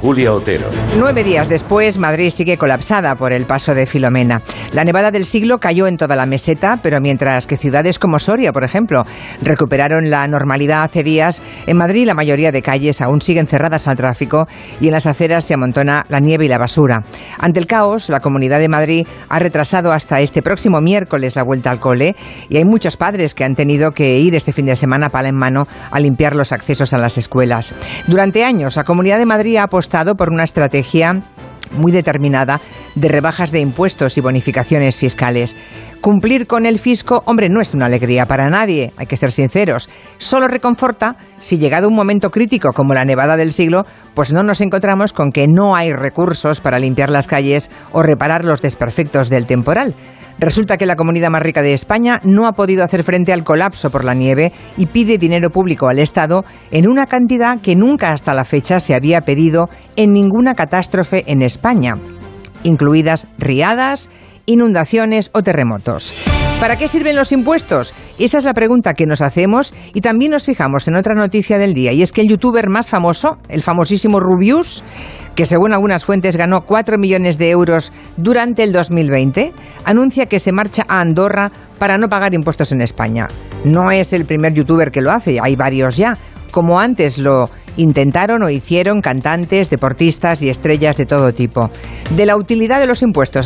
Julia Otero. Nueve días después, Madrid sigue colapsada por el paso de Filomena. La nevada del siglo cayó en toda la meseta, pero mientras que ciudades como Soria, por ejemplo, recuperaron la normalidad hace días, en Madrid la mayoría de calles aún siguen cerradas al tráfico y en las aceras se amontona la nieve y la basura. Ante el caos, la Comunidad de Madrid ha retrasado hasta este próximo miércoles la vuelta al cole y hay muchos padres que han tenido que ir este fin de semana pala en mano a limpiar los accesos a las escuelas. Durante años, la Comunidad de Madrid ha por una estrategia muy determinada de rebajas de impuestos y bonificaciones fiscales. Cumplir con el fisco, hombre, no es una alegría para nadie, hay que ser sinceros. Solo reconforta si llegado un momento crítico como la nevada del siglo, pues no nos encontramos con que no hay recursos para limpiar las calles o reparar los desperfectos del temporal. Resulta que la comunidad más rica de España no ha podido hacer frente al colapso por la nieve y pide dinero público al Estado en una cantidad que nunca hasta la fecha se había pedido en ninguna catástrofe en España, incluidas riadas, inundaciones o terremotos. ¿Para qué sirven los impuestos? Esa es la pregunta que nos hacemos y también nos fijamos en otra noticia del día y es que el youtuber más famoso, el famosísimo Rubius, que según algunas fuentes ganó 4 millones de euros durante el 2020, anuncia que se marcha a Andorra para no pagar impuestos en España. No es el primer youtuber que lo hace, hay varios ya, como antes lo intentaron o hicieron cantantes, deportistas y estrellas de todo tipo. De la utilidad de los impuestos